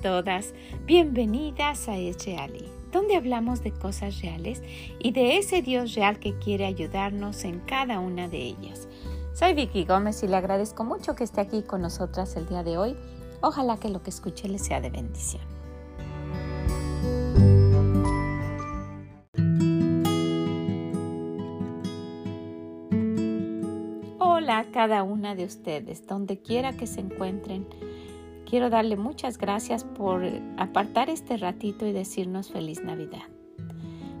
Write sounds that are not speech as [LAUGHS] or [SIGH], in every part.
todas, bienvenidas a Es Reali, donde hablamos de cosas reales y de ese Dios real que quiere ayudarnos en cada una de ellas. Soy Vicky Gómez y le agradezco mucho que esté aquí con nosotras el día de hoy. Ojalá que lo que escuche le sea de bendición. Hola a cada una de ustedes, donde quiera que se encuentren. Quiero darle muchas gracias por apartar este ratito y decirnos feliz Navidad.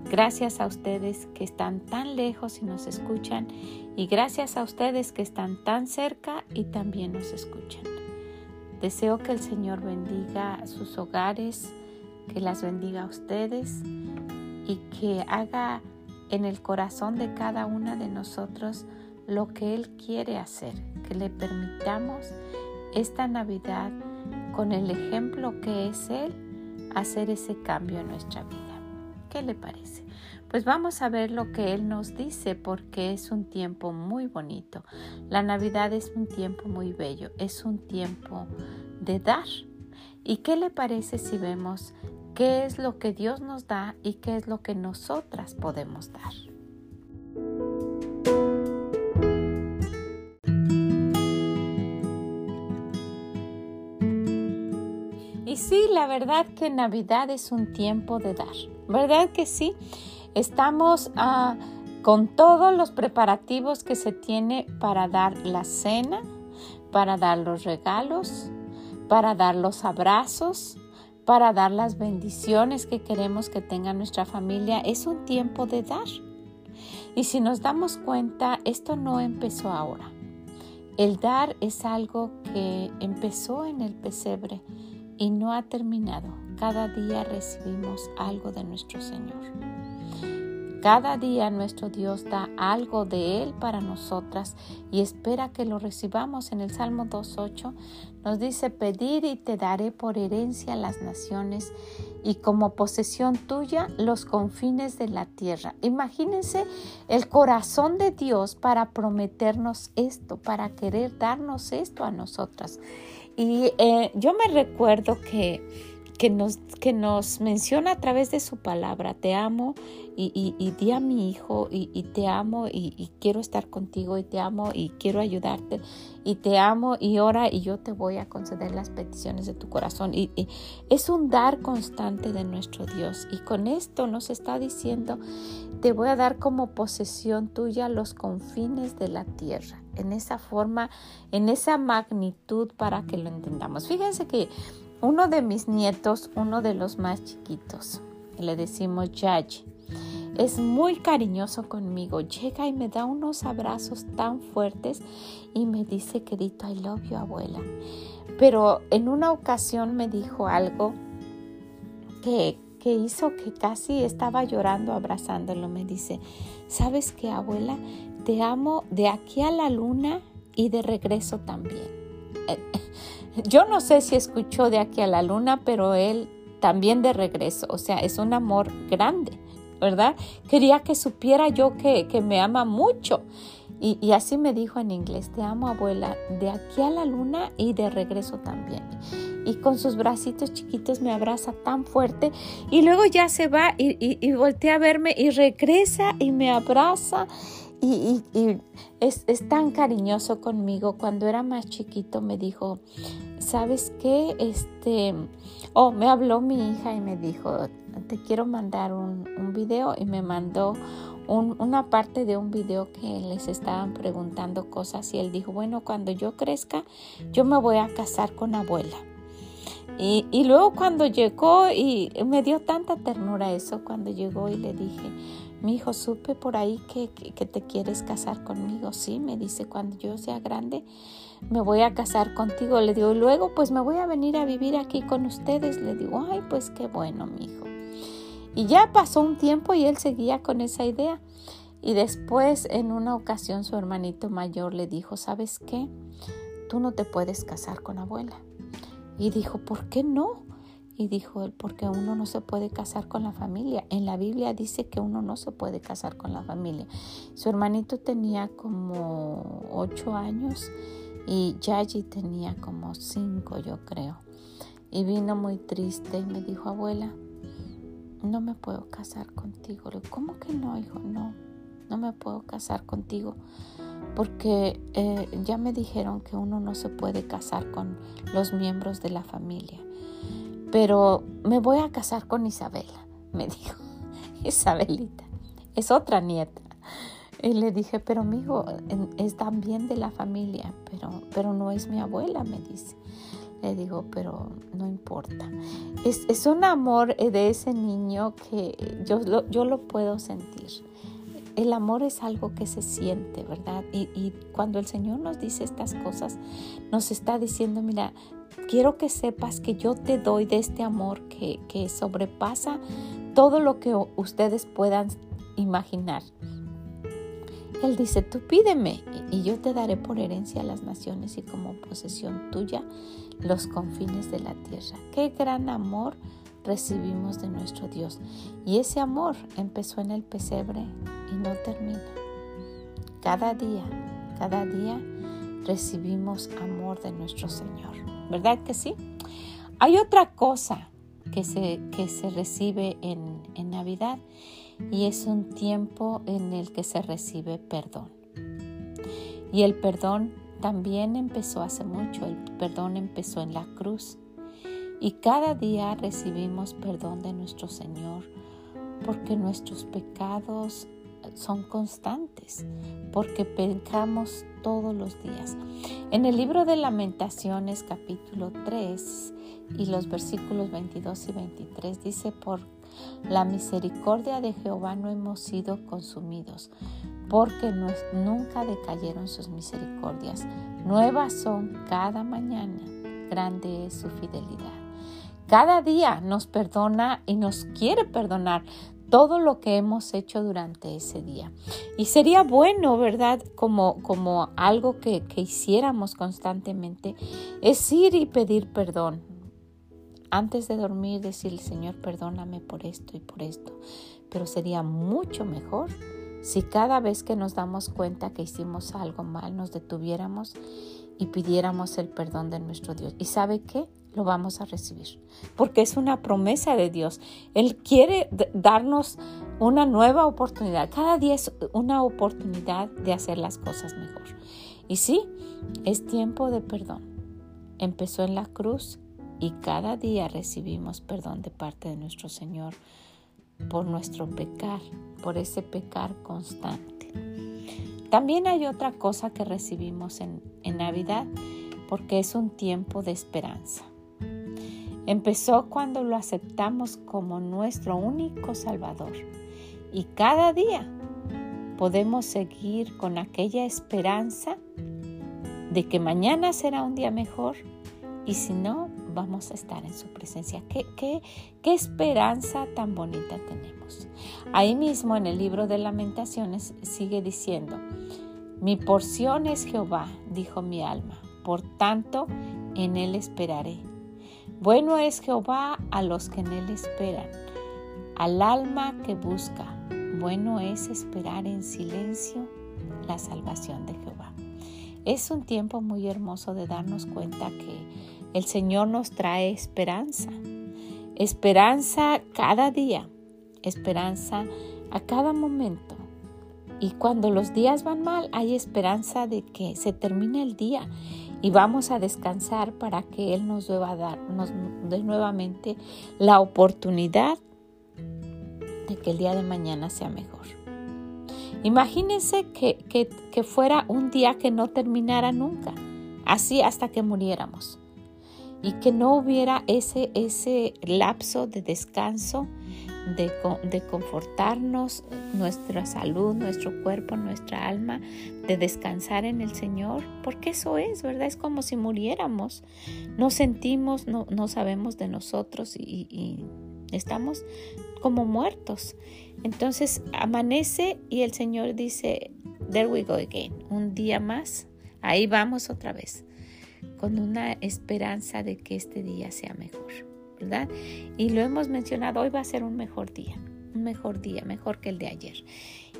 Gracias a ustedes que están tan lejos y nos escuchan y gracias a ustedes que están tan cerca y también nos escuchan. Deseo que el Señor bendiga sus hogares, que las bendiga a ustedes y que haga en el corazón de cada una de nosotros lo que Él quiere hacer, que le permitamos esta Navidad con el ejemplo que es Él, hacer ese cambio en nuestra vida. ¿Qué le parece? Pues vamos a ver lo que Él nos dice porque es un tiempo muy bonito. La Navidad es un tiempo muy bello, es un tiempo de dar. ¿Y qué le parece si vemos qué es lo que Dios nos da y qué es lo que nosotras podemos dar? Sí, la verdad que Navidad es un tiempo de dar, ¿verdad que sí? Estamos ah, con todos los preparativos que se tiene para dar la cena, para dar los regalos, para dar los abrazos, para dar las bendiciones que queremos que tenga nuestra familia. Es un tiempo de dar. Y si nos damos cuenta, esto no empezó ahora. El dar es algo que empezó en el pesebre y no ha terminado. Cada día recibimos algo de nuestro Señor. Cada día nuestro Dios da algo de Él para nosotras y espera que lo recibamos. En el Salmo 2.8 nos dice, pedir y te daré por herencia las naciones y como posesión tuya los confines de la tierra. Imagínense el corazón de Dios para prometernos esto, para querer darnos esto a nosotras. Y eh, yo me recuerdo que, que, nos, que nos menciona a través de su palabra, te amo y, y, di a mi hijo y, te amo y, quiero estar contigo y te amo y quiero ayudarte y te amo y ora y yo te voy a conceder las peticiones de tu corazón. Y, es un dar constante de nuestro Dios. Y con esto nos está diciendo, te voy a dar como posesión tuya los confines de la tierra en esa forma, en esa magnitud para que lo entendamos. Fíjense que uno de mis nietos, uno de los más chiquitos, le decimos Yaji, es muy cariñoso conmigo. Llega y me da unos abrazos tan fuertes y me dice, querido, I love you, abuela. Pero en una ocasión me dijo algo que, que hizo que casi estaba llorando abrazándolo. Me dice, ¿sabes qué, abuela? te amo de aquí a la luna y de regreso también. Yo no sé si escuchó de aquí a la luna, pero él también de regreso. O sea, es un amor grande, ¿verdad? Quería que supiera yo que, me ama mucho. Y, así me dijo en inglés, te amo abuela, de aquí a la luna y de regreso también. Y con sus bracitos chiquitos me abraza tan fuerte y luego ya se va y, y, y voltea a verme y regresa y me abraza y, es, tan cariñoso conmigo. Cuando era más chiquito me dijo, ¿sabes qué? Este, oh, me habló mi hija y me dijo, te quiero mandar un, un video y me mandó una parte de un video que les estaban preguntando cosas y él dijo, bueno, cuando yo crezca, yo me voy a casar con abuela. Y, y luego cuando llegó y me dio tanta ternura eso, cuando llegó y le dije, mi hijo, supe por ahí que, te quieres casar conmigo. Sí, me dice, cuando yo sea grande, me voy a casar contigo. Le digo, luego pues me voy a venir a vivir aquí con ustedes. Le digo, ay, pues qué bueno, mi hijo. Y ya pasó un tiempo y él seguía con esa idea. Y después, en una ocasión, su hermanito mayor le dijo, ¿sabes qué? Tú no te puedes casar con abuela. Y dijo, ¿por qué no? Y dijo él, porque uno no se puede casar con la familia. En la Biblia dice que uno no se puede casar con la familia. Su hermanito tenía como ocho años y Yaji tenía como cinco, yo creo. y vino muy triste y me dijo, abuela, no me puedo casar contigo. ¿Cómo que no, hijo? No, no me puedo casar contigo porque eh, ya me dijeron que uno no se puede casar con los miembros de la familia. Pero me voy a casar con Isabela, me dijo. [LAUGHS] Isabelita, es otra nieta. Y le dije, pero mi hijo es también de la familia, pero, pero no es mi abuela, me dice. Le digo, pero no importa. Es, es un amor de ese niño que yo, yo lo puedo sentir. El amor es algo que se siente, ¿verdad? Y, y, cuando el Señor nos dice estas cosas, nos está diciendo, mira, quiero que sepas que yo te doy de este amor que, que sobrepasa todo lo que ustedes puedan imaginar. Él dice, tú pídeme y yo te daré por herencia a las naciones y como posesión tuya los confines de la tierra. Qué gran amor recibimos de nuestro Dios. Y ese amor empezó en el pesebre y no termina. Cada día, cada día recibimos amor de nuestro Señor. ¿Verdad que sí? Hay otra cosa que se, que se recibe en, en Navidad y es un tiempo en el que se recibe perdón. Y el perdón también empezó hace mucho, el perdón empezó en la cruz. Y cada día recibimos perdón de nuestro Señor porque nuestros pecados son constantes, porque pecamos todos los días. En el libro de lamentaciones capítulo 3 y los versículos 22 y 23 dice, por la misericordia de Jehová no hemos sido consumidos, porque nunca decayeron sus misericordias. Nuevas son cada mañana, grande es su fidelidad. Cada día nos perdona y nos quiere perdonar todo lo que hemos hecho durante ese día. Y sería bueno, ¿verdad? Como, como algo que, que hiciéramos constantemente, es ir y pedir perdón antes de dormir decirle, Señor, perdóname por esto y por esto. Pero sería mucho mejor si cada vez que nos damos cuenta que hicimos algo mal, nos detuviéramos y pidiéramos el perdón de nuestro Dios. ¿Y sabe qué? Lo vamos a recibir, porque es una promesa de Dios. Él quiere darnos una nueva oportunidad. Cada día es una oportunidad de hacer las cosas mejor. Y sí, es tiempo de perdón. Empezó en la cruz y cada día recibimos perdón de parte de nuestro Señor por nuestro pecar, por ese pecar constante. También hay otra cosa que recibimos en, en Navidad porque es un tiempo de esperanza. Empezó cuando lo aceptamos como nuestro único Salvador y cada día podemos seguir con aquella esperanza de que mañana será un día mejor y si no, vamos a estar en su presencia. ¿Qué, qué, qué esperanza tan bonita tenemos? Ahí mismo en el libro de lamentaciones sigue diciendo, mi porción es Jehová, dijo mi alma, por tanto en él esperaré. Bueno es Jehová a los que en él esperan, al alma que busca. Bueno es esperar en silencio la salvación de Jehová. Es un tiempo muy hermoso de darnos cuenta que el Señor nos trae esperanza. Esperanza cada día, esperanza a cada momento. Y cuando los días van mal, hay esperanza de que se termine el día y vamos a descansar para que Él nos deba dé nuevamente la oportunidad de que el día de mañana sea mejor. Imagínense que, que fuera un día que no terminara nunca, así hasta que muriéramos y que no hubiera ese, ese lapso de descanso, de, de, confortarnos nuestra salud, nuestro cuerpo, nuestra alma, de descansar en el Señor, porque eso es, ¿verdad? Es como si muriéramos, no sentimos, no, no sabemos de nosotros y, y estamos como muertos. Entonces amanece y el Señor dice, there we go again, un día más, ahí vamos otra vez con una esperanza de que este día sea mejor, ¿verdad? Y lo hemos mencionado, hoy va a ser un mejor día, un mejor día, mejor que el de ayer.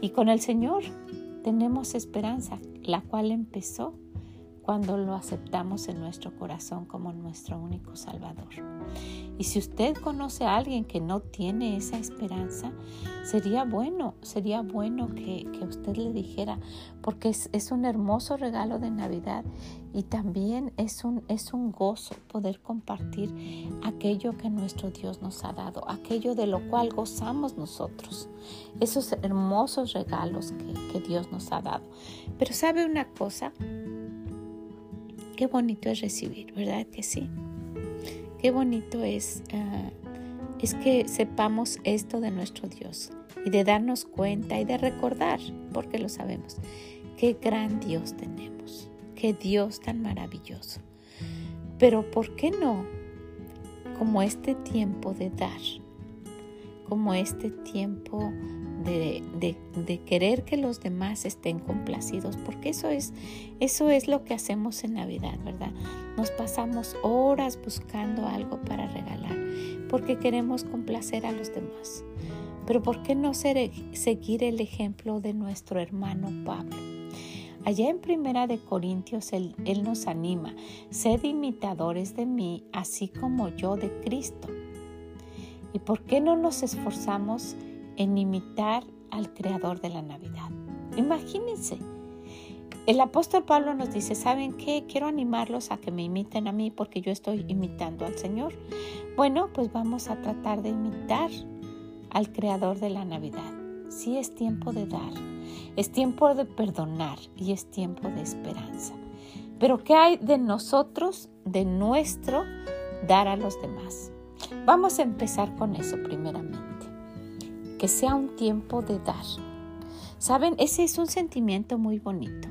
Y con el Señor tenemos esperanza, la cual empezó cuando lo aceptamos en nuestro corazón como nuestro único Salvador. Y si usted conoce a alguien que no tiene esa esperanza, sería bueno, sería bueno que, usted le dijera, porque es, un hermoso regalo de Navidad y también es un, es un gozo poder compartir aquello que nuestro Dios nos ha dado, aquello de lo cual gozamos nosotros, esos hermosos regalos que, que Dios nos ha dado. Pero sabe una cosa, qué bonito es recibir, ¿verdad que sí? Qué bonito es, ah, es que sepamos esto de nuestro Dios y de darnos cuenta y de recordar, porque lo sabemos, qué gran Dios tenemos, qué Dios tan maravilloso. Pero ¿por qué no? Como este tiempo de dar, como este tiempo de, querer que los demás estén complacidos, porque eso es, eso es lo que hacemos en Navidad, ¿verdad? Nos pasamos horas buscando algo para regalar, porque queremos complacer a los demás. Pero ¿por qué no seguir el ejemplo de nuestro hermano Pablo? Allá en Primera de Corintios él, él nos anima, sed imitadores de mí, así como yo de Cristo. ¿Y por qué no nos esforzamos en imitar al creador de la Navidad. Imagínense. El apóstol Pablo nos dice, ¿saben qué? Quiero animarlos a que me imiten a mí porque yo estoy imitando al Señor. Bueno, pues vamos a tratar de imitar al creador de la Navidad. Sí es tiempo de dar, es tiempo de perdonar y es tiempo de esperanza. Pero ¿qué hay de nosotros, de nuestro dar a los demás? Vamos a empezar con eso primeramente que sea un tiempo de dar. Saben, ese es un sentimiento muy bonito.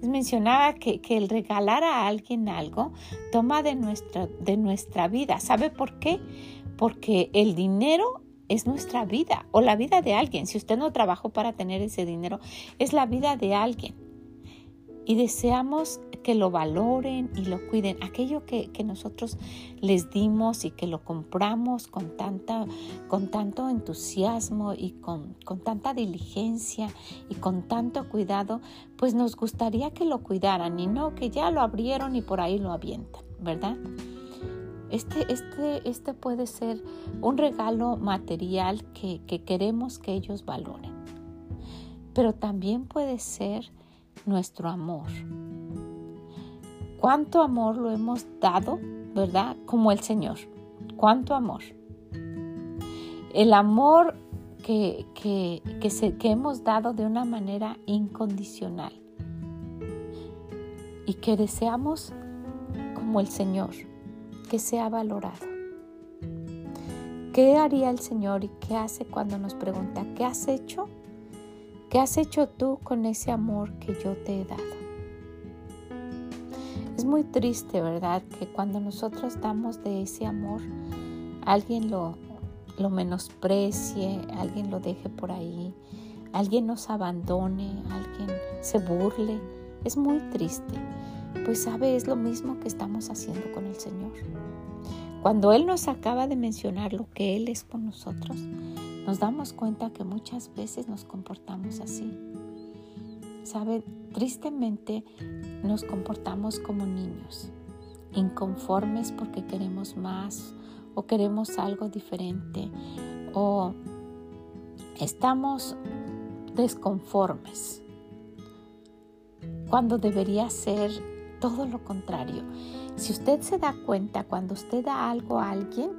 Les mencionaba que, el regalar a alguien algo toma de nuestra, de nuestra vida. ¿Sabe por qué? Porque el dinero es nuestra vida o la vida de alguien. Si usted no trabajó para tener ese dinero, es la vida de alguien. Y deseamos que lo valoren y lo cuiden. Aquello que, nosotros les dimos y que lo compramos con, tanta, con tanto entusiasmo y con, con tanta diligencia y con tanto cuidado, pues nos gustaría que lo cuidaran y no que ya lo abrieron y por ahí lo avientan, ¿verdad? Este, este, este puede ser un regalo material que, que queremos que ellos valoren, pero también puede ser nuestro amor, cuánto amor lo hemos dado, ¿verdad? Como el Señor. Cuánto amor. El amor que, que, que hemos dado de una manera incondicional y que deseamos como el Señor, que sea valorado. ¿Qué haría el Señor y qué hace cuando nos pregunta, ¿qué has hecho? ¿Qué has hecho tú con ese amor que yo te he dado? Es muy triste, ¿verdad? Que cuando nosotros damos de ese amor, alguien lo, lo menosprecie, alguien lo deje por ahí, alguien nos abandone, alguien se burle. Es muy triste. Pues sabe, es lo mismo que estamos haciendo con el Señor. Cuando Él nos acaba de mencionar lo que Él es con nosotros, nos damos cuenta que muchas veces nos comportamos así. Sabe, tristemente nos comportamos como niños, inconformes porque queremos más o queremos algo diferente o estamos desconformes cuando debería ser todo lo contrario. Si usted se da cuenta, cuando usted da algo a alguien,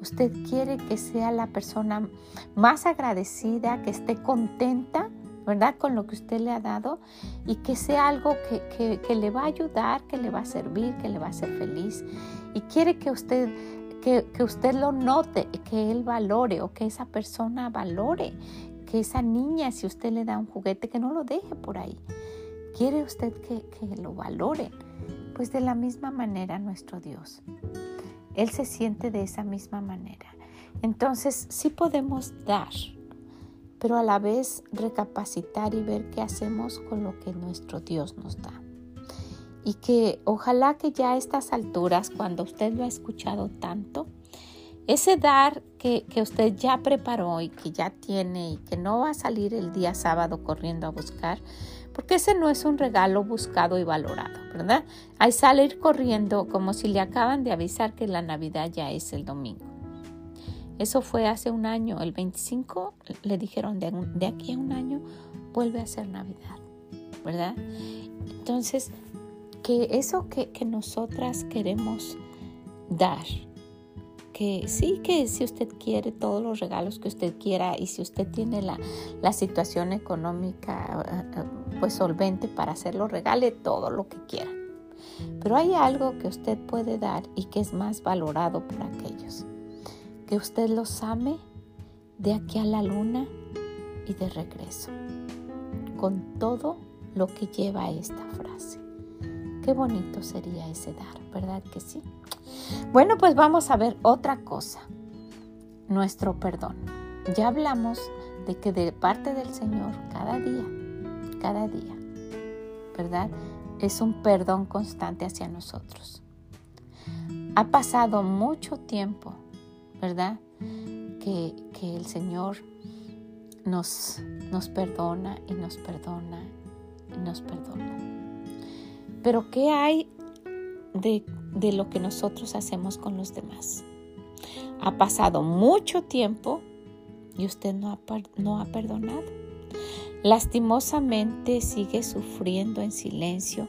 usted quiere que sea la persona más agradecida, que esté contenta ¿verdad? Con lo que usted le ha dado y que sea algo que, le va a ayudar, que le va a servir, que le va a hacer feliz. Y quiere que usted, que, que usted lo note, que él valore o que esa persona valore, que esa niña, si usted le da un juguete, que no lo deje por ahí. Quiere usted que, que lo valore. Pues de la misma manera nuestro Dios. Él se siente de esa misma manera. Entonces sí podemos dar, pero a la vez recapacitar y ver qué hacemos con lo que nuestro Dios nos da. Y que ojalá que ya a estas alturas, cuando usted lo ha escuchado tanto, ese dar que, que, usted ya preparó y que ya tiene y que no va a salir el día sábado corriendo a buscar, porque ese no es un regalo buscado y valorado, ¿verdad? Hay salir corriendo como si le acaban de avisar que la Navidad ya es el domingo. Eso fue hace un año, el 25 le dijeron de, de aquí a un año vuelve a ser Navidad, ¿verdad? Entonces, que eso que, que nosotras queremos dar, que sí, que si usted quiere todos los regalos que usted quiera y si usted tiene la, la situación económica eh, eh, pues solvente para hacerlo, regale todo lo que quiera. Pero hay algo que usted puede dar y que es más valorado por aquellos. Que usted los ame de aquí a la luna y de regreso. Con todo lo que lleva esta frase. Qué bonito sería ese dar, ¿verdad que sí? Bueno, pues vamos a ver otra cosa. Nuestro perdón. Ya hablamos de que de parte del Señor cada día, cada día, ¿verdad? Es un perdón constante hacia nosotros. Ha pasado mucho tiempo, ¿verdad? Que, el Señor nos, nos perdona y nos perdona y nos perdona. Pero ¿qué hay de, de lo que nosotros hacemos con los demás? Ha pasado mucho tiempo y usted no ha, no ha perdonado. Lastimosamente sigue sufriendo en silencio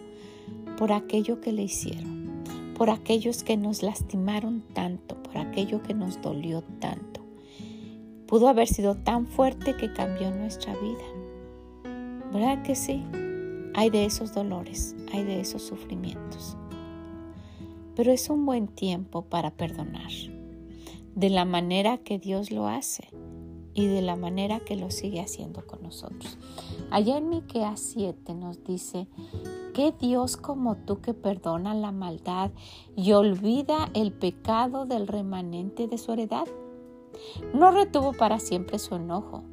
por aquello que le hicieron, por aquellos que nos lastimaron tanto, por aquello que nos dolió tanto. Pudo haber sido tan fuerte que cambió nuestra vida. ¿Verdad que sí? Hay de esos dolores, hay de esos sufrimientos. Pero es un buen tiempo para perdonar, de la manera que Dios lo hace y de la manera que lo sigue haciendo con nosotros. Allá en Miqueas 7 nos dice, ¿qué Dios como tú que perdona la maldad y olvida el pecado del remanente de su heredad? No retuvo para siempre su enojo,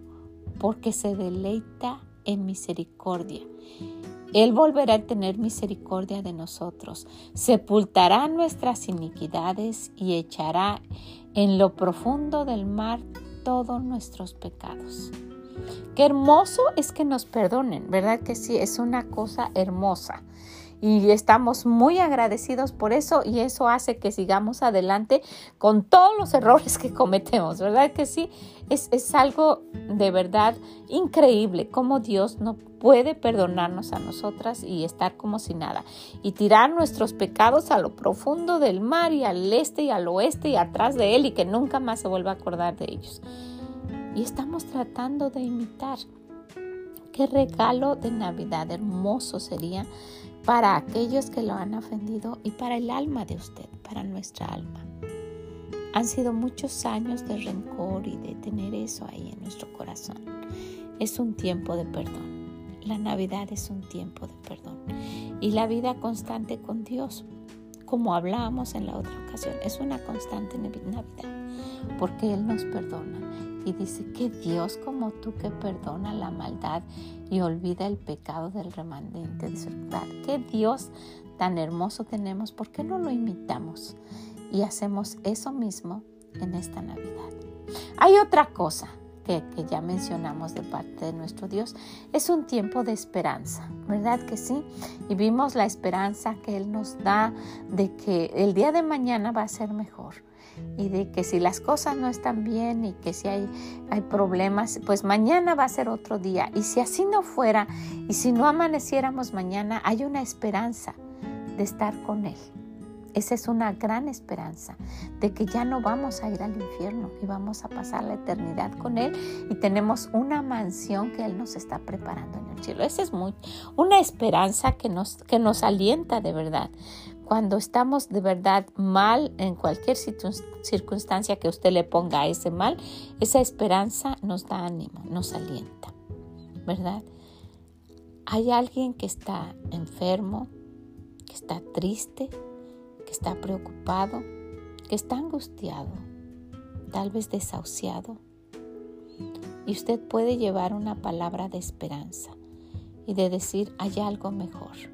porque se deleita en misericordia él volverá a tener misericordia de nosotros, sepultará nuestras iniquidades y echará en lo profundo del mar todos nuestros pecados. Qué hermoso es que nos perdonen, ¿verdad que sí? Es una cosa hermosa y estamos muy agradecidos por eso y eso hace que sigamos adelante con todos los errores que cometemos, ¿verdad que sí? Es, es algo de verdad increíble cómo Dios no puede perdonarnos a nosotras y estar como si nada y tirar nuestros pecados a lo profundo del mar y al este y al oeste y atrás de él y que nunca más se vuelva a acordar de ellos. Y estamos tratando de imitar. Qué regalo de Navidad hermoso sería para aquellos que lo han ofendido y para el alma de usted, para nuestra alma. Han sido muchos años de rencor y de tener eso ahí en nuestro corazón. Es un tiempo de perdón. La Navidad es un tiempo de perdón. Y la vida constante con Dios, como hablábamos en la otra ocasión, es una constante Navidad, porque Él nos perdona y dice que Dios como tú que perdona la maldad y olvida el pecado del remanente de su verdad. Qué Dios tan hermoso tenemos, ¿por qué no lo imitamos? Y hacemos eso mismo en esta Navidad. Hay otra cosa que, que, ya mencionamos de parte de nuestro Dios, es un tiempo de esperanza, ¿verdad que sí? Y vimos la esperanza que Él nos da de que el día de mañana va a ser mejor y de que si las cosas no están bien y que si hay, hay problemas, pues mañana va a ser otro día. Y si así no fuera y si no amaneciéramos mañana, hay una esperanza de estar con Él. Esa es una gran esperanza de que ya no vamos a ir al infierno y vamos a pasar la eternidad con Él y tenemos una mansión que Él nos está preparando en el cielo. Esa es muy, una esperanza que nos, que nos alienta de verdad cuando estamos de verdad mal en cualquier circunstancia que usted le ponga a ese mal, esa esperanza nos da ánimo, nos alienta, ¿verdad? Hay alguien que está enfermo, que está triste, que está preocupado, que está angustiado, tal vez desahuciado. Y usted puede llevar una palabra de esperanza y de decir, hay algo mejor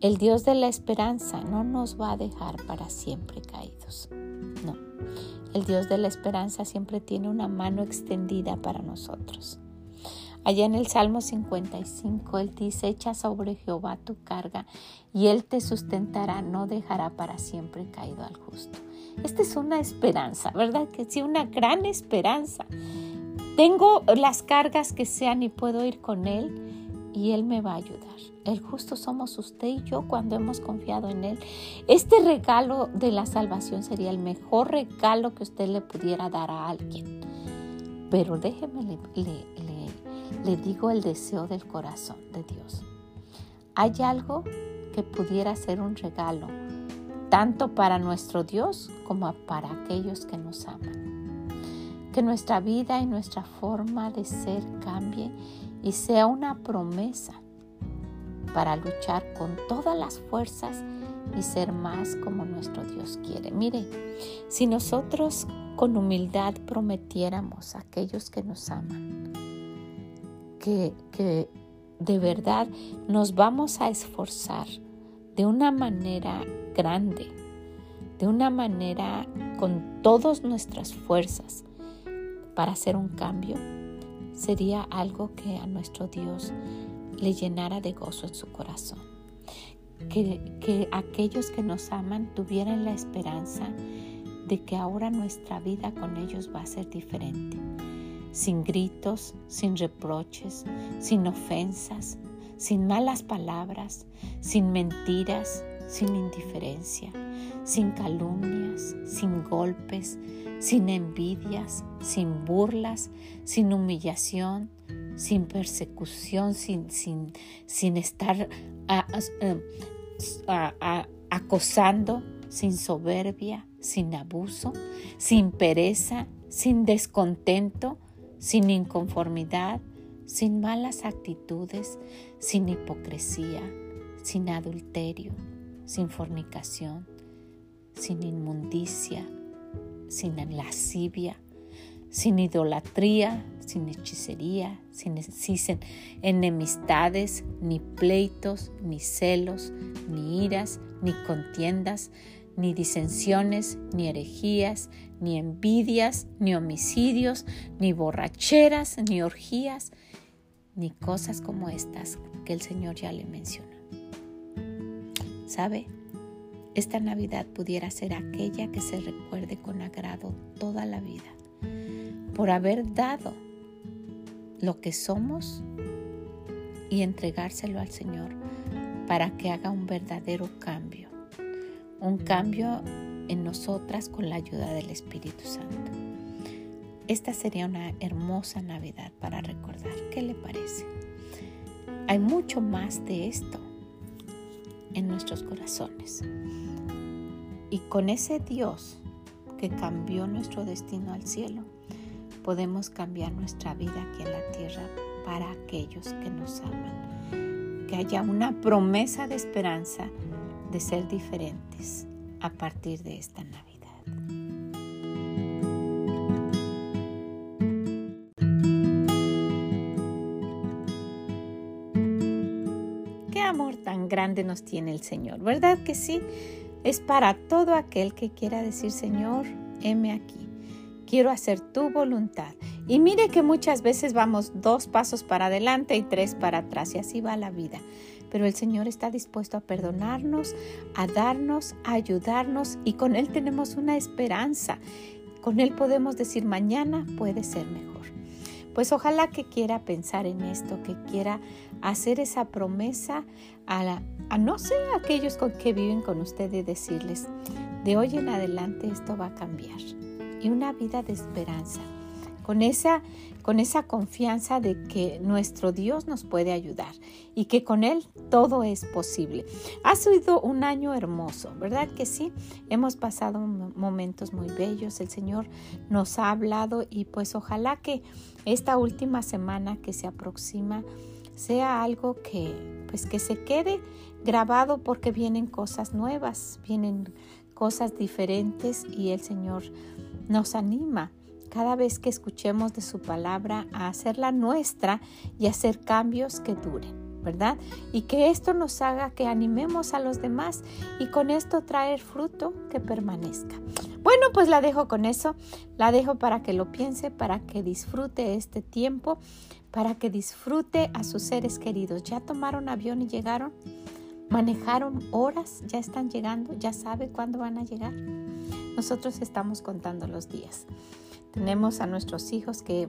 el Dios de la esperanza no nos va a dejar para siempre caídos. No. El Dios de la esperanza siempre tiene una mano extendida para nosotros. Allá en el Salmo 55, Él dice, echa sobre Jehová tu carga y Él te sustentará, no dejará para siempre caído al justo. Esta es una esperanza, ¿verdad? Que sí, una gran esperanza. Tengo las cargas que sean y puedo ir con Él y Él me va a ayudar. El justo somos usted y yo cuando hemos confiado en Él. Este regalo de la salvación sería el mejor regalo que usted le pudiera dar a alguien. Pero déjeme, le, digo el deseo del corazón de Dios. Hay algo que pudiera ser un regalo, tanto para nuestro Dios como para aquellos que nos aman. Que nuestra vida y nuestra forma de ser cambie y sea una promesa para luchar con todas las fuerzas y ser más como nuestro Dios quiere. Mire, si nosotros con humildad prometiéramos a aquellos que nos aman, que, que de verdad nos vamos a esforzar de una manera grande, de una manera con todas nuestras fuerzas para hacer un cambio, sería algo que a nuestro Dios le llenara de gozo en su corazón. Que, que aquellos que nos aman tuvieran la esperanza de que ahora nuestra vida con ellos va a ser diferente. Sin gritos, sin reproches, sin ofensas, sin malas palabras, sin mentiras, sin indiferencia, sin calumnias, sin golpes, sin envidias, sin burlas, sin humillación, sin persecución, sin, sin, sin estar acosando, sin soberbia, sin abuso, sin pereza, sin descontento, sin inconformidad, sin malas actitudes, sin hipocresía, sin adulterio, sin fornicación, sin inmundicia, sin lascivia, sin idolatría, sin hechicería, sin, enemistades, ni pleitos, ni celos, ni iras, ni contiendas, ni disensiones, ni herejías, ni envidias, ni homicidios, ni borracheras, ni orgías, ni cosas como estas que el Señor ya le mencionó. ¿Sabe? Esta Navidad pudiera ser aquella que se recuerde con agrado toda la vida por haber dado lo que somos y entregárselo al Señor para que haga un verdadero cambio, un cambio en nosotras con la ayuda del Espíritu Santo. Esta sería una hermosa Navidad para recordar. ¿Qué le parece? Hay mucho más de esto en nuestros corazones. Y con ese Dios que cambió nuestro destino al cielo, podemos cambiar nuestra vida aquí en la tierra para aquellos que nos aman. Que haya una promesa de esperanza de ser diferentes a partir de esta Navidad. Grande nos tiene el Señor, ¿verdad que sí? Es para todo aquel que quiera decir, Señor, heme aquí quiero hacer tu voluntad. Y mire que muchas veces vamos dos pasos para adelante y tres para atrás y así va la vida. Pero el Señor está dispuesto a perdonarnos, a darnos, a ayudarnos y con Él tenemos una esperanza. Con Él podemos decir mañana puede ser mejor. Pues ojalá que quiera pensar en esto, que quiera hacer esa promesa a, no ser aquellos con que viven con usted y decirles, de hoy en adelante esto va a cambiar y una vida de esperanza, con esa, con esa confianza de que nuestro Dios nos puede ayudar y que con Él todo es posible. Ha sido un año hermoso, ¿verdad que sí? Hemos pasado momentos muy bellos, el Señor nos ha hablado y pues ojalá que esta última semana que se aproxima sea algo que pues que se quede grabado porque vienen cosas nuevas, vienen cosas diferentes y el Señor nos anima cada vez que escuchemos de su palabra a hacerla nuestra y hacer cambios que duren, ¿verdad? Y que esto nos haga que animemos a los demás y con esto traer fruto que permanezca. Bueno, pues la dejo con eso, la dejo para que lo piense, para que disfrute este tiempo, para que disfrute a sus seres queridos. ¿Ya tomaron avión y llegaron? ¿Manejaron horas? ¿Ya están llegando? ¿Ya sabe cuándo van a llegar? Nosotros estamos contando los días. Tenemos a nuestros hijos que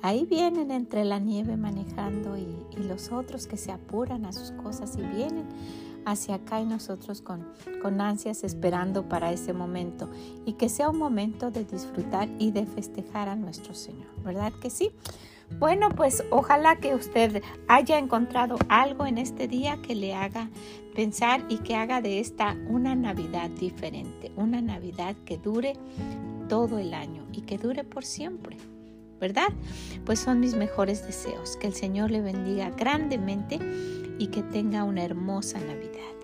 ahí vienen entre la nieve manejando y, los otros que se apuran a sus cosas y vienen hacia acá y nosotros con, con ansias esperando para ese momento y que sea un momento de disfrutar y de festejar a nuestro Señor, ¿verdad que sí? Bueno, pues ojalá que usted haya encontrado algo en este día que le haga pensar y que haga de esta una Navidad diferente, una Navidad que dure todo el año y que dure por siempre. ¿Verdad? Pues son mis mejores deseos. Que el Señor le bendiga grandemente y que tenga una hermosa Navidad.